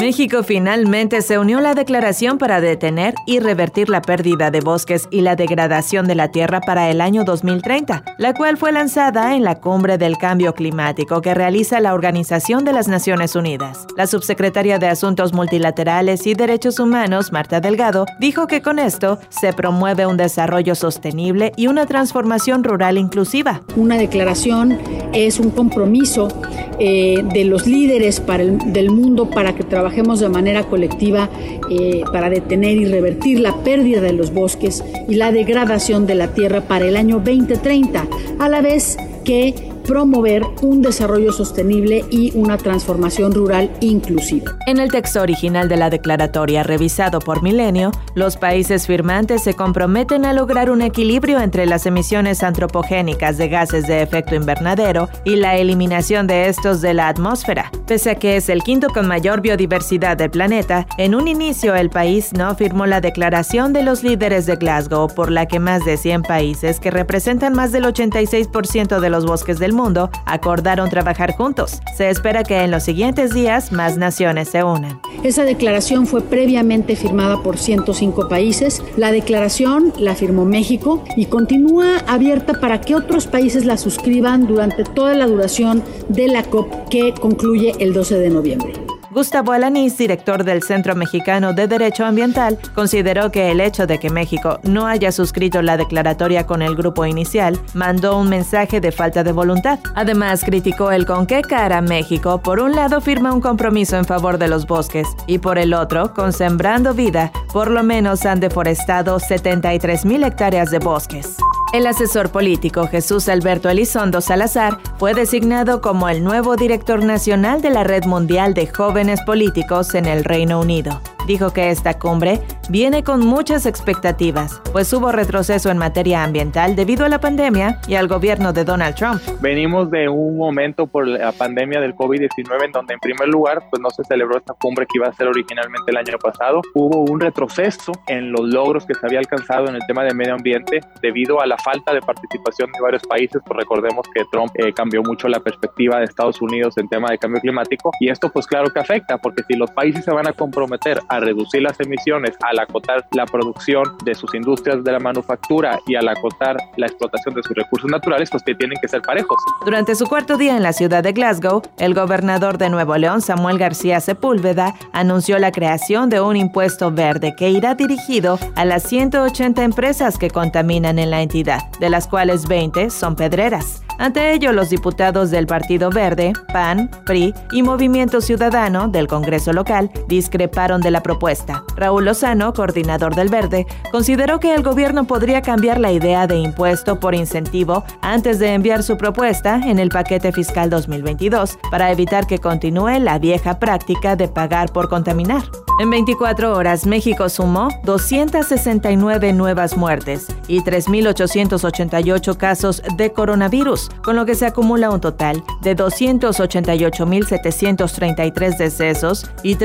México finalmente se unió a la declaración para detener y revertir la pérdida de bosques y la degradación de la tierra para el año 2030, la cual fue lanzada en la Cumbre del Cambio Climático que realiza la Organización de las Naciones Unidas. La subsecretaria de Asuntos Multilaterales y Derechos Humanos, Marta Delgado, dijo que con esto se promueve un desarrollo sostenible y una transformación rural inclusiva. Una declaración es un compromiso eh, de los líderes del mundo para que trabajemos de manera colectiva eh, para detener y revertir la pérdida de los bosques y la degradación de la tierra para el año 2030, a la vez que promover un desarrollo sostenible y una transformación rural inclusiva. En el texto original de la declaratoria revisado por Milenio, los países firmantes se comprometen a lograr un equilibrio entre las emisiones antropogénicas de gases de efecto invernadero y la eliminación de estos de la atmósfera. Pese a que es el quinto con mayor biodiversidad del planeta, en un inicio el país no firmó la declaración de los líderes de Glasgow por la que más de 100 países que representan más del 86% de los bosques del mundo acordaron trabajar juntos. Se espera que en los siguientes días más naciones se unan. Esa declaración fue previamente firmada por 105 países. La declaración la firmó México y continúa abierta para que otros países la suscriban durante toda la duración de la COP que concluye el 12 de noviembre. Gustavo Alanís, director del Centro Mexicano de Derecho Ambiental, consideró que el hecho de que México no haya suscrito la declaratoria con el grupo inicial mandó un mensaje de falta de voluntad. Además, criticó el con qué cara México, por un lado, firma un compromiso en favor de los bosques y por el otro, con Sembrando Vida, por lo menos han deforestado 73 mil hectáreas de bosques. El asesor político Jesús Alberto Elizondo Salazar fue designado como el nuevo director nacional de la Red Mundial de Jóvenes Políticos en el Reino Unido dijo que esta cumbre viene con muchas expectativas, pues hubo retroceso en materia ambiental debido a la pandemia y al gobierno de Donald Trump. Venimos de un momento por la pandemia del COVID-19 en donde en primer lugar pues no se celebró esta cumbre que iba a ser originalmente el año pasado. Hubo un retroceso en los logros que se había alcanzado en el tema de medio ambiente debido a la falta de participación de varios países, pues recordemos que Trump eh, cambió mucho la perspectiva de Estados Unidos en tema de cambio climático y esto pues claro que afecta porque si los países se van a comprometer a reducir las emisiones, al acotar la producción de sus industrias de la manufactura y al acotar la explotación de sus recursos naturales, pues que tienen que ser parejos. Durante su cuarto día en la ciudad de Glasgow, el gobernador de Nuevo León, Samuel García Sepúlveda, anunció la creación de un impuesto verde que irá dirigido a las 180 empresas que contaminan en la entidad, de las cuales 20 son pedreras. Ante ello, los diputados del Partido Verde, PAN, PRI y Movimiento Ciudadano del Congreso local discreparon de la propuesta. Raúl Lozano, coordinador del Verde, consideró que el gobierno podría cambiar la idea de impuesto por incentivo antes de enviar su propuesta en el paquete fiscal 2022 para evitar que continúe la vieja práctica de pagar por contaminar. En 24 horas, México sumó 269 nuevas muertes y 3.888 casos de coronavirus, con lo que se acumula un total de 288.733 decesos y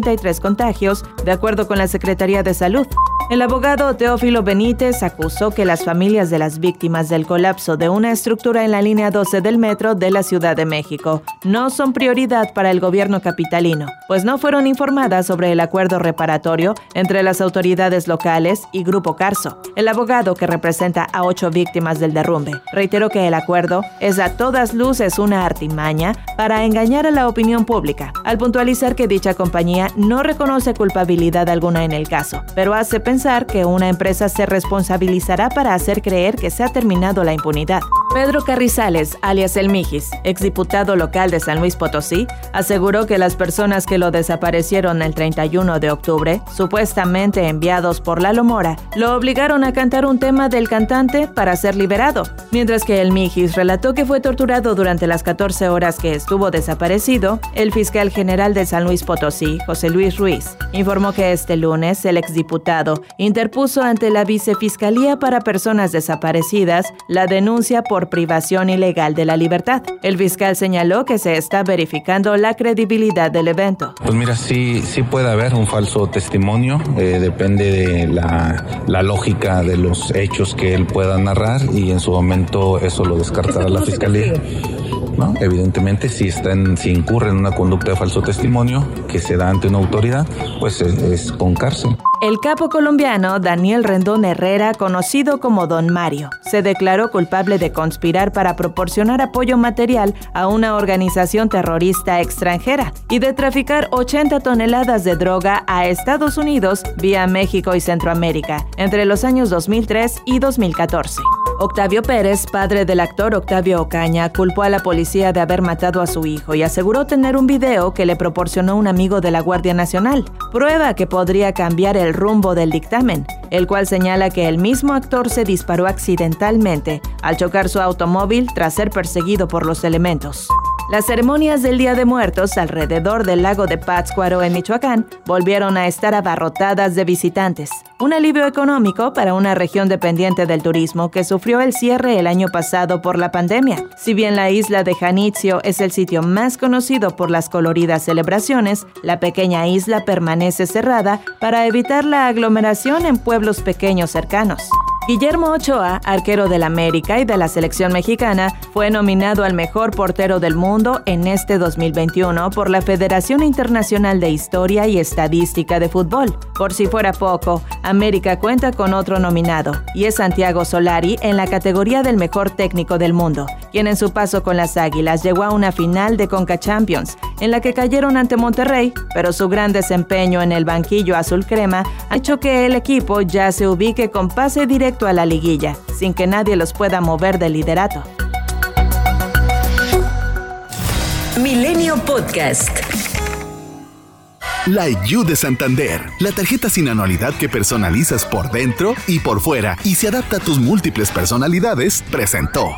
3.811.793 contagios, de acuerdo con la Secretaría de Salud. El abogado Teófilo Benítez acusó que las familias de las víctimas del colapso de una estructura en la línea 12 del metro de la Ciudad de México no son prioridad para el gobierno capitalino, pues no fueron informadas sobre el acuerdo reparatorio entre las autoridades locales y Grupo Carso. El abogado que representa a ocho víctimas del derrumbe reiteró que el acuerdo es a todas luces una artimaña para engañar a la opinión pública, al puntualizar que dicha compañía no reconoce culpabilidad alguna en el caso, pero hace pensar que una empresa se responsabilizará para hacer creer que se ha terminado la impunidad. Pedro Carrizales, alias El Mijis, exdiputado local de San Luis Potosí, aseguró que las personas que lo desaparecieron el 31 de octubre, supuestamente enviados por Lalo Mora, lo obligaron a cantar un tema del cantante para ser liberado, mientras que El Mijis relató que fue torturado durante las 14 horas que estuvo desaparecido, el fiscal general de San Luis Potosí, José Luis Ruiz, informó que este lunes el exdiputado interpuso ante la Vicefiscalía para Personas Desaparecidas la denuncia por por privación ilegal de la libertad. El fiscal señaló que se está verificando la credibilidad del evento. Pues mira, sí, sí puede haber un falso testimonio, eh, depende de la, la, lógica de los hechos que él pueda narrar y en su momento eso lo descartará la fiscalía. ¿no? Evidentemente, si, están, si incurre en una conducta de falso testimonio que se da ante una autoridad, pues es, con cárcel. El capo colombiano Daniel Rendón Herrera, conocido como Don Mario, se declaró culpable de conspirar para proporcionar apoyo material a una organización terrorista extranjera y de traficar 80 toneladas de droga a Estados Unidos vía México y Centroamérica entre los años 2003 y 2014. Octavio Pérez, padre del actor Octavio Ocaña, culpó a la policía de haber matado a su hijo y aseguró tener un video que le proporcionó un amigo de la Guardia Nacional, prueba que podría cambiar el rumbo del dictamen, el cual señala que el mismo actor se disparó accidentalmente al chocar su automóvil tras ser perseguido por los elementos. Las ceremonias del Día de Muertos alrededor del lago de Pátzcuaro en Michoacán volvieron a estar abarrotadas de visitantes, un alivio económico para una región dependiente del turismo que sufrió el cierre el año pasado por la pandemia. Si bien la isla de Janitzio es el sitio más conocido por las coloridas celebraciones, la pequeña isla permanece cerrada para evitar la aglomeración en pueblos pequeños cercanos. Guillermo Ochoa, arquero del América y de la selección mexicana, fue nominado al mejor portero del mundo en este 2021 por la Federación Internacional de Historia y Estadística de Fútbol. Por si fuera poco, América cuenta con otro nominado, y es Santiago Solari en la categoría del mejor técnico del mundo, quien en su paso con las Águilas llegó a una final de Conca Champions, en la que cayeron ante Monterrey, pero su gran desempeño en el banquillo azul crema ha hecho que el equipo ya se ubique con pase directo a la liguilla, sin que nadie los pueda mover del liderato. Milenio Podcast. La You de Santander, la tarjeta sin anualidad que personalizas por dentro y por fuera y se adapta a tus múltiples personalidades, presentó.